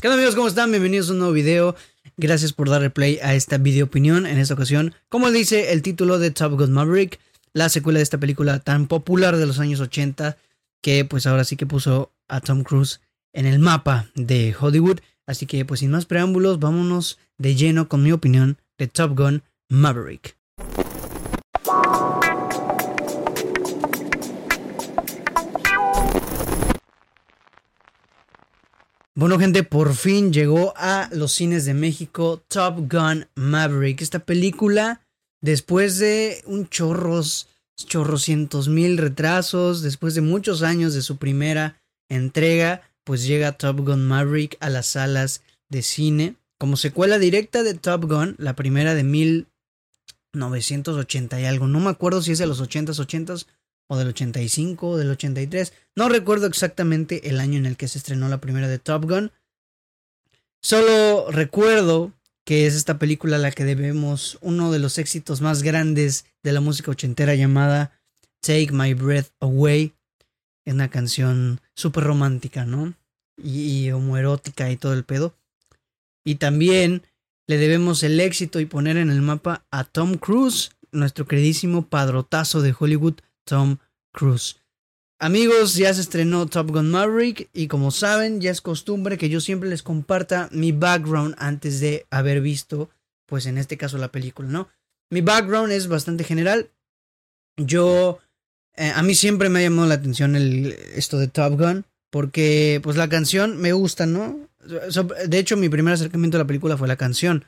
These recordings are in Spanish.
¿Qué onda amigos? ¿Cómo están? Bienvenidos a un nuevo video. Gracias por darle play a esta video opinión en esta ocasión. Como dice el título de Top Gun Maverick, la secuela de esta película tan popular de los años 80 que pues ahora sí que puso a Tom Cruise en el mapa de Hollywood. Así que pues sin más preámbulos, vámonos de lleno con mi opinión de Top Gun Maverick. Bueno, gente, por fin llegó a los cines de México Top Gun Maverick. Esta película, después de un chorros, chorrocientos mil retrasos, después de muchos años de su primera entrega, pues llega Top Gun Maverick a las salas de cine como secuela directa de Top Gun, la primera de 1980 y algo. No me acuerdo si es de los 80s, 80s o del 85 o del 83. No recuerdo exactamente el año en el que se estrenó la primera de Top Gun. Solo recuerdo que es esta película a la que debemos uno de los éxitos más grandes de la música ochentera llamada Take My Breath Away. Es una canción súper romántica, ¿no? Y, y homoerótica y todo el pedo. Y también le debemos el éxito y poner en el mapa a Tom Cruise, nuestro queridísimo padrotazo de Hollywood, Tom Cruise. Amigos, ya se estrenó Top Gun Maverick y como saben, ya es costumbre que yo siempre les comparta mi background antes de haber visto, pues en este caso la película, ¿no? Mi background es bastante general. Yo, eh, a mí siempre me ha llamado la atención el, esto de Top Gun porque pues la canción me gusta, ¿no? De hecho, mi primer acercamiento a la película fue la canción.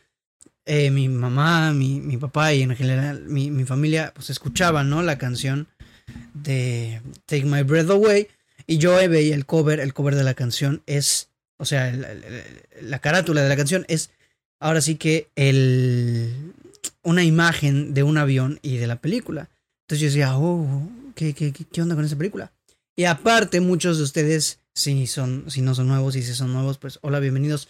Eh, mi mamá, mi, mi, papá y en general mi, mi familia pues escuchaban, ¿no? La canción de Take My Breath Away. Y yo veía el cover, el cover de la canción es, o sea, la, carátula de la canción es ahora sí que el, una imagen de un avión y de la película. Entonces yo decía, oh, ¿qué, qué, qué onda con esa película? Y aparte, muchos de ustedes, si, son, si no son nuevos y si son nuevos, pues hola, bienvenidos.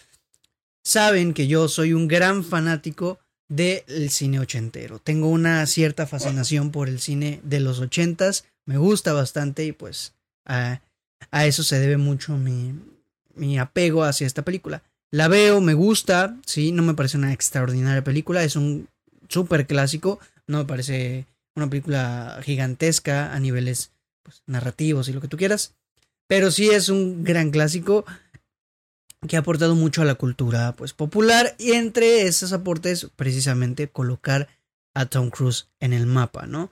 Saben que yo soy un gran fanático del cine ochentero. Tengo una cierta fascinación por el cine de los ochentas, me gusta bastante y pues a, a eso se debe mucho mi, mi apego hacia esta película. La veo, me gusta, sí, no me parece una extraordinaria película, es un súper clásico, no me parece una película gigantesca a niveles pues, narrativos y lo que tú quieras, pero sí es un gran clásico que ha aportado mucho a la cultura pues popular y entre esos aportes precisamente colocar a Tom Cruise en el mapa, ¿no?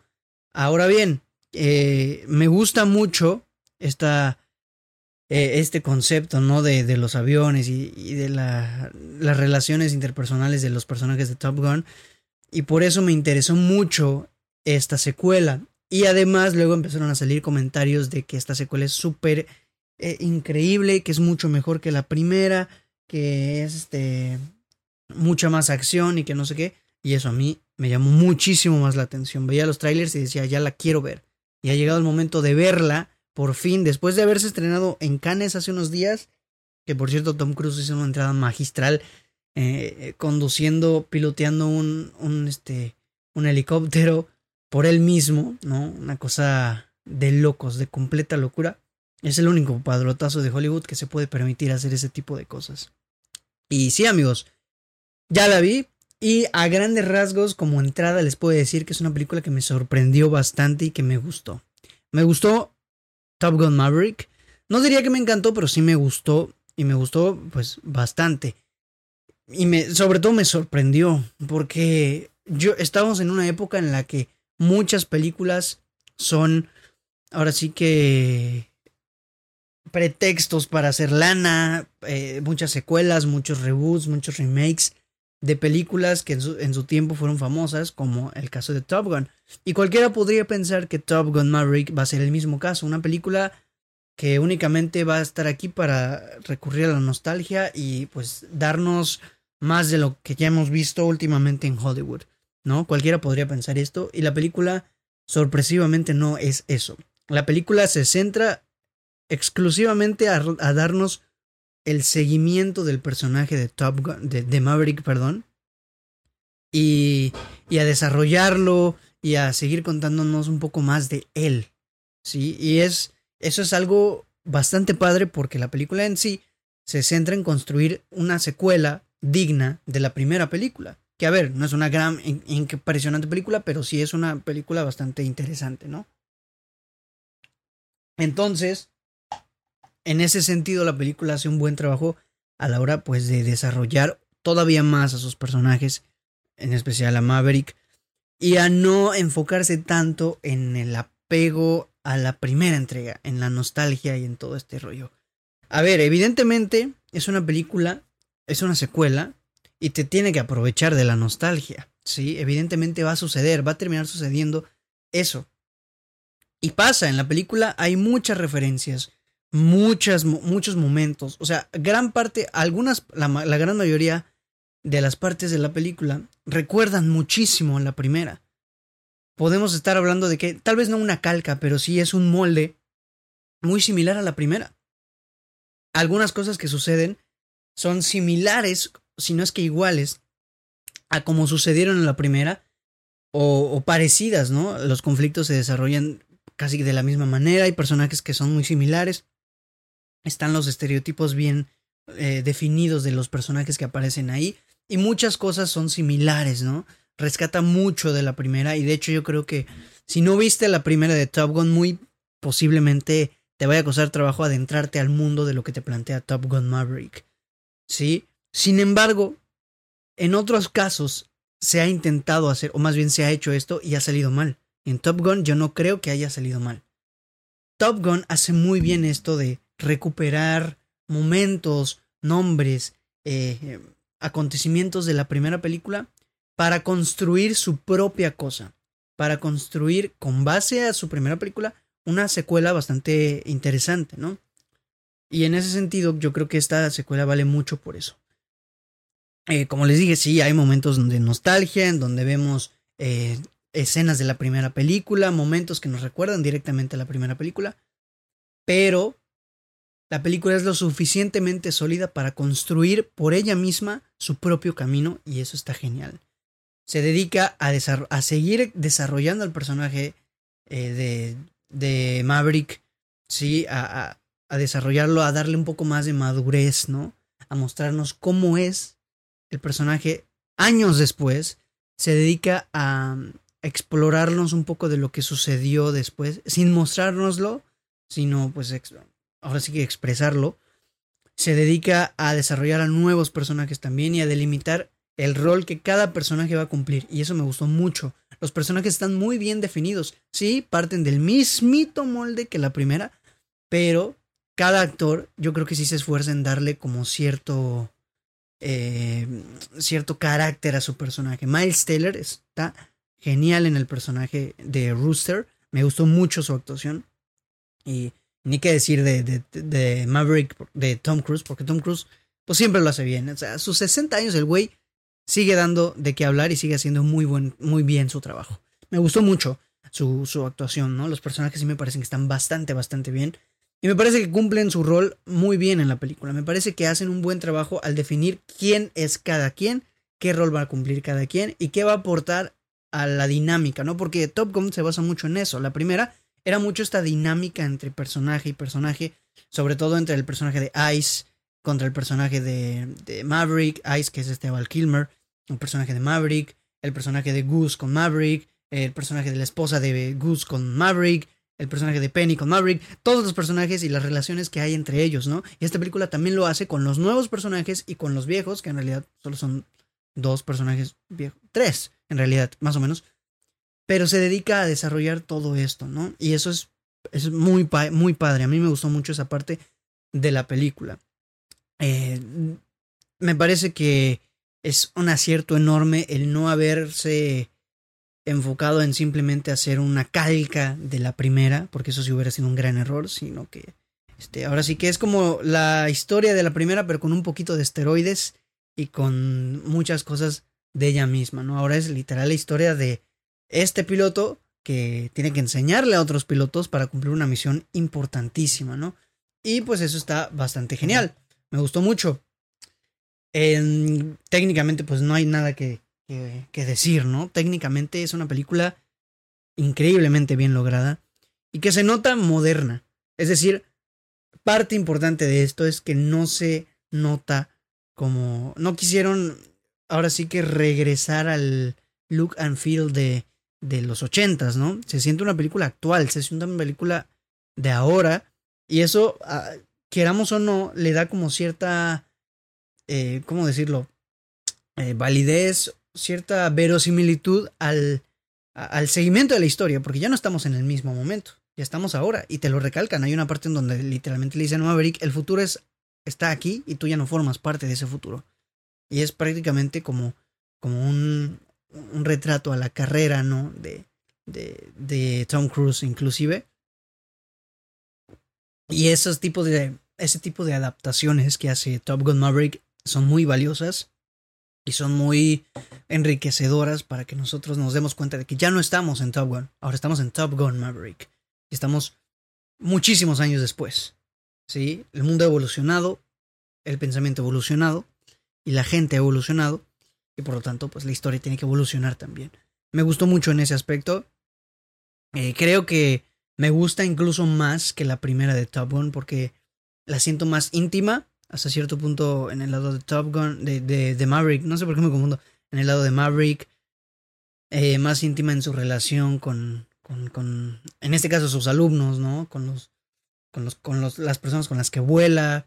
Ahora bien, eh, me gusta mucho esta, eh, este concepto, ¿no? De, de los aviones y, de la, las relaciones interpersonales de los personajes de Top Gun y por eso me interesó mucho esta secuela y además luego empezaron a salir comentarios de que esta secuela es súper eh, increíble, que es mucho mejor que la primera, que es este mucha más acción y que no sé qué. Y eso a mí me llamó muchísimo más la atención. Veía los trailers y decía, ya la quiero ver. Y ha llegado el momento de verla, por fin, después de haberse estrenado en Cannes hace unos días, que por cierto Tom Cruise hizo una entrada magistral, eh, eh, conduciendo, piloteando un, un, este, un helicóptero por él mismo, ¿no? Una cosa de locos, de completa locura. Es el único padrotazo de Hollywood que se puede permitir hacer ese tipo de cosas. Y sí, amigos, ya la vi. Y a grandes rasgos, como entrada, les puedo decir que es una película que me sorprendió bastante y que me gustó. Me gustó Top Gun Maverick. No diría que me encantó, pero sí me gustó. Y me gustó, pues, bastante. Y me, sobre todo me sorprendió. Porque yo estamos en una época en la que muchas películas son. Ahora sí que pretextos para hacer lana, eh, muchas secuelas, muchos reboots, muchos remakes de películas que en su, en su, tiempo fueron famosas, como el caso de Top Gun. Y cualquiera podría pensar que Top Gun Maverick va a ser el mismo caso, una película que únicamente va a estar aquí para recurrir a la nostalgia y pues darnos más de lo que ya hemos visto últimamente en Hollywood, ¿no? Cualquiera podría pensar esto y la película sorpresivamente no es eso. La película se centra exclusivamente a, darnos el seguimiento del personaje de Top Gun, de, de Maverick, perdón, y, y, a desarrollarlo y a seguir contándonos un poco más de él, sí, y es eso es algo bastante padre porque la película en sí se centra en construir una secuela digna de la primera película. Que a ver, no es una gran, impresionante película, pero sí es una película bastante interesante, ¿no? Entonces, en ese sentido, la película hace un buen trabajo a la hora, pues, de desarrollar todavía más a sus personajes, en especial a Maverick, y a no enfocarse tanto en el apego a la primera entrega, en la nostalgia y en todo este rollo. A ver, evidentemente es una película, es una secuela y te tiene que aprovechar de la nostalgia. Sí, evidentemente va a suceder, va a terminar sucediendo eso. Y pasa, en la película hay muchas referencias, muchas, muchos momentos. O sea, gran parte, algunas, la, la gran mayoría de las partes de la película recuerdan muchísimo a la primera. Podemos estar hablando de que tal vez no una calca, pero sí es un molde muy similar a la primera. Algunas cosas que suceden son similares, si no es que iguales, a como sucedieron en la primera, o, o parecidas, ¿no? Los conflictos se desarrollan casi de la misma manera, hay personajes que son muy similares, están los estereotipos bien eh, definidos de los personajes que aparecen ahí, y muchas cosas son similares, ¿no? Rescata mucho de la primera y de hecho yo creo que si no viste la primera de Top Gun, muy posiblemente te vaya a costar trabajo adentrarte al mundo de lo que te plantea Top Gun Maverick. ¿Sí? Sin embargo, en otros casos se ha intentado hacer, o más bien se ha hecho esto y ha salido mal. En Top Gun yo no creo que haya salido mal. Top Gun hace muy bien esto de recuperar momentos, nombres, eh, acontecimientos de la primera película para construir su propia cosa, para construir con base a su primera película una secuela bastante interesante, ¿no? Y en ese sentido yo creo que esta secuela vale mucho por eso. Eh, como les dije, sí, hay momentos de nostalgia, en donde vemos eh, escenas de la primera película, momentos que nos recuerdan directamente a la primera película, pero la película es lo suficientemente sólida para construir por ella misma su propio camino y eso está genial. Se dedica a, seguir desarrollando el personaje eh, de, de, Maverick, sí, a, a, desarrollarlo, a darle un poco más de madurez, ¿no? A mostrarnos cómo es el personaje años después. Se dedica a explorarnos un poco de lo que sucedió después, sin mostrárnoslo, sino pues ahora sí que expresarlo, se dedica a desarrollar a nuevos personajes también y a delimitar el rol que cada personaje va a cumplir. Y eso me gustó mucho. Los personajes están muy bien definidos. Sí, parten del mismito molde que la primera, pero cada actor yo creo que sí se esfuerza en darle como cierto... Eh, cierto carácter a su personaje. Miles Taylor está genial en el personaje de Rooster. Me gustó mucho su actuación. Y ni qué decir de, de, de, Maverick, de Tom Cruise, porque Tom Cruise pues siempre lo hace bien. O sea, a sus 60 años el güey sigue dando de qué hablar y sigue haciendo muy, buen, muy bien su trabajo. Me gustó mucho su, su actuación, ¿no? Los personajes sí me parecen que están bastante, bastante bien. Y me parece que cumplen su rol muy bien en la película. Me parece que hacen un buen trabajo al definir quién es cada quien, qué rol va a cumplir cada quien y qué va a aportar a la dinámica, ¿no? Porque Top Gun se basa mucho en eso. La primera era mucho esta dinámica entre personaje y personaje, sobre todo entre el personaje de Ice contra el personaje de, Maverick, Ice que es este Val Kilmer, el personaje de Maverick, el personaje de Goose con Maverick, el personaje de la esposa de Goose con Maverick, el personaje de Penny con Maverick, todos los personajes y las relaciones que hay entre ellos, ¿no? Y esta película también lo hace con los nuevos personajes y con los viejos, que en realidad solo son dos personajes viejos, tres en realidad, más o menos, pero se dedica a desarrollar todo esto, ¿no? Y eso es, es muy, muy padre. A mí me gustó mucho esa parte de la película. Eh, me parece que es un acierto enorme el no haberse enfocado en simplemente hacer una calca de la primera, porque eso sí hubiera sido un gran error, sino que este, ahora sí que es como la historia de la primera, pero con un poquito de esteroides y con muchas cosas de ella misma, ¿no? Ahora es literal la historia de este piloto que tiene que enseñarle a otros pilotos para cumplir una misión importantísima, ¿no? Y pues eso está bastante genial. Me gustó mucho. técnicamente, pues no hay nada que, que, decir, ¿no? Técnicamente es una película increíblemente bien lograda y que se nota moderna. Es decir, parte importante de esto es que no se nota como... No quisieron ahora sí que regresar al look and feel de, de los ochentas, ¿no? Se siente una película actual, se siente una película de ahora y eso, ah, queramos o no, le da como cierta, eh, ¿cómo decirlo? Eh, validez, cierta verosimilitud al, al seguimiento de la historia, porque ya no estamos en el mismo momento, ya estamos ahora y te lo recalcan. Hay una parte en donde literalmente le dicen Maverick, el futuro es, está aquí y tú ya no formas parte de ese futuro. Y es prácticamente como, como un, un retrato a la carrera, ¿no? De, de, de Tom Cruise inclusive. Y esos tipos de, ese tipo de adaptaciones que hace Top Gun Maverick son muy valiosas y son muy enriquecedoras para que nosotros nos demos cuenta de que ya no estamos en Top Gun, ahora estamos en Top Gun Maverick. Y estamos muchísimos años después. ¿sí? El mundo ha evolucionado, el pensamiento ha evolucionado y la gente ha evolucionado y por lo tanto pues la historia tiene que evolucionar también. Me gustó mucho en ese aspecto. Eh, creo que me gusta incluso más que la primera de Top Gun porque la siento más íntima hasta cierto punto en el lado de Top Gun, de, de, Maverick, no sé por qué me confundo, en el lado de Maverick, eh, más íntima en su relación con, con, con, en este caso sus alumnos, ¿no? Con los, con los, con los, las personas con las que vuela,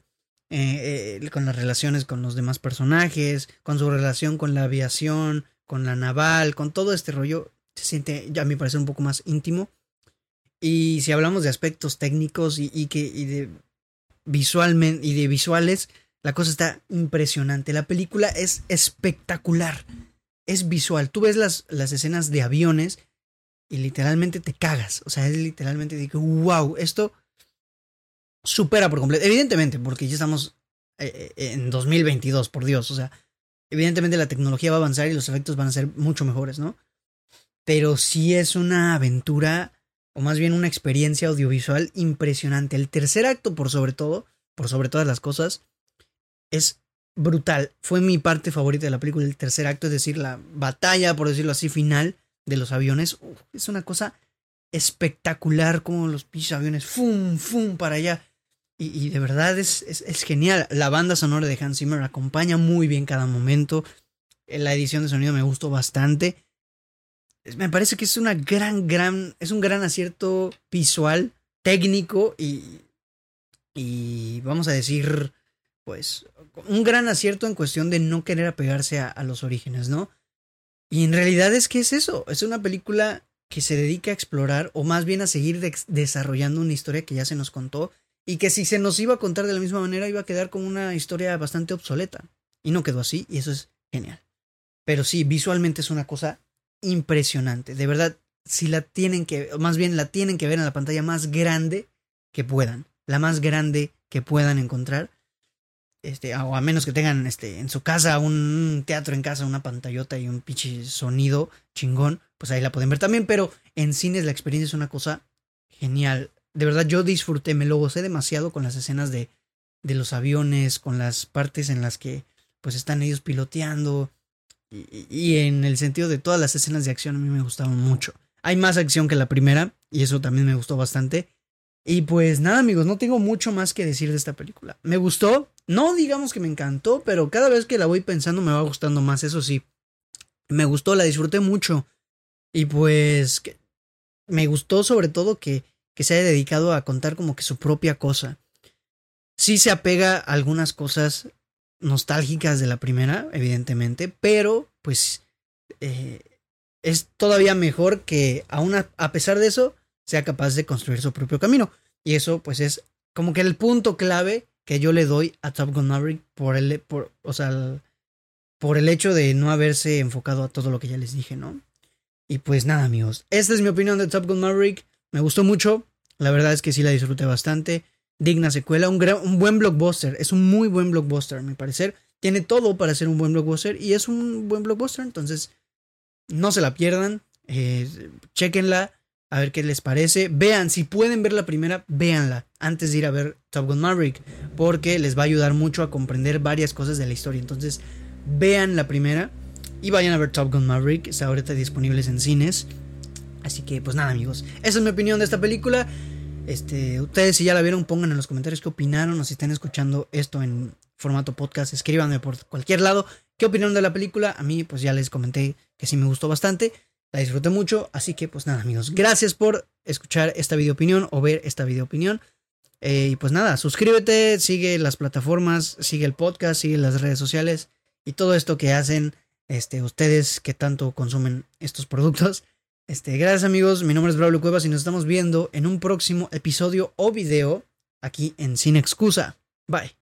eh, eh, con las relaciones con los demás personajes, con su relación con la aviación, con la naval, con todo este rollo, se siente, ya a mí parece un poco más íntimo. Y si hablamos de aspectos técnicos y, y que, y de visualmente y de visuales, la cosa está impresionante. La película es espectacular. Es visual. Tú ves las, las escenas de aviones y literalmente te cagas. O sea, es literalmente digo, wow, esto supera por completo. Evidentemente, porque ya estamos eh, eh, en 2022, por Dios. O sea, evidentemente la tecnología va a avanzar y los efectos van a ser mucho mejores, ¿no? Pero sí es una aventura o más bien una experiencia audiovisual impresionante. El tercer acto, por sobre todo, por sobre todas las cosas, es brutal. Fue mi parte favorita de la película, el tercer acto, es decir, la batalla, por decirlo así, final de los aviones. es una cosa espectacular como los pinches aviones, ¡fum, fum, para allá. Y, de verdad es, es, genial. La banda sonora de Hans Zimmer acompaña muy bien cada momento. La edición de sonido me gustó bastante me parece que es una gran, gran, es un gran acierto visual, técnico y, y vamos a decir, pues, un gran acierto en cuestión de no querer apegarse a los orígenes, ¿no? Y en realidad es que es eso, es una película que se dedica a explorar o más bien a seguir desarrollando una historia que ya se nos contó y que si se nos iba a contar de la misma manera iba a quedar como una historia bastante obsoleta. Y no quedó así y eso es genial. Pero sí, visualmente es una cosa impresionante. De verdad, si la tienen que, más bien la tienen que ver en la pantalla más grande que puedan. La más grande que puedan encontrar. Este, o a menos que tengan este, en su casa un teatro en casa, una pantallota y un pinche sonido chingón, pues ahí la pueden ver también. Pero en cines la experiencia es una cosa genial. De verdad, yo disfruté, me lo gocé demasiado con las escenas de, de los aviones, con las partes en las que pues están ellos piloteando, y, en el sentido de todas las escenas de acción a mí me gustaron mucho. Hay más acción que la primera y eso también me gustó bastante. Y pues nada amigos, no tengo mucho más que decir de esta película. Me gustó, no digamos que me encantó, pero cada vez que la voy pensando me va gustando más, eso sí. Me gustó, la disfruté mucho. Y pues me gustó sobre todo que, que se haya dedicado a contar como que su propia cosa. Sí se apega a algunas cosas nostálgicas de la primera, evidentemente, pero pues eh, es todavía mejor que aún a, pesar de eso sea capaz de construir su propio camino. Y eso pues es como que el punto clave que yo le doy a Top Gun Maverick por el, por, o sea, por el hecho de no haberse enfocado a todo lo que ya les dije, ¿no? Y pues nada, amigos, esta es mi opinión de Top Gun Maverick. Me gustó mucho, la verdad es que sí la disfruté bastante digna secuela, un, un buen blockbuster, es un muy buen blockbuster, a mi parecer. Tiene todo para ser un buen blockbuster y es un buen blockbuster, entonces no se la pierdan, eh, chequenla, a ver qué les parece. Vean, si pueden ver la primera, véanla antes de ir a ver Top Gun Maverick, porque les va a ayudar mucho a comprender varias cosas de la historia. Entonces, vean la primera y vayan a ver Top Gun Maverick, está ahorita disponibles en cines. Así que, pues nada, amigos, esa es mi opinión de esta película. Este, ustedes si ya la vieron, pongan en los comentarios qué opinaron o si están escuchando esto en formato podcast. Escríbanme por cualquier lado. ¿Qué opinaron de la película? A mí, pues ya les comenté que sí me gustó bastante. La disfruté mucho. Así que, pues nada, amigos. Gracias por escuchar esta video opinión o ver esta video opinión. Eh, y pues nada, suscríbete, sigue las plataformas, sigue el podcast, sigue las redes sociales y todo esto que hacen este, ustedes que tanto consumen estos productos. Este, gracias amigos, mi nombre es Braulio Cuevas y nos estamos viendo en un próximo episodio o video aquí en Sin Excusa. Bye.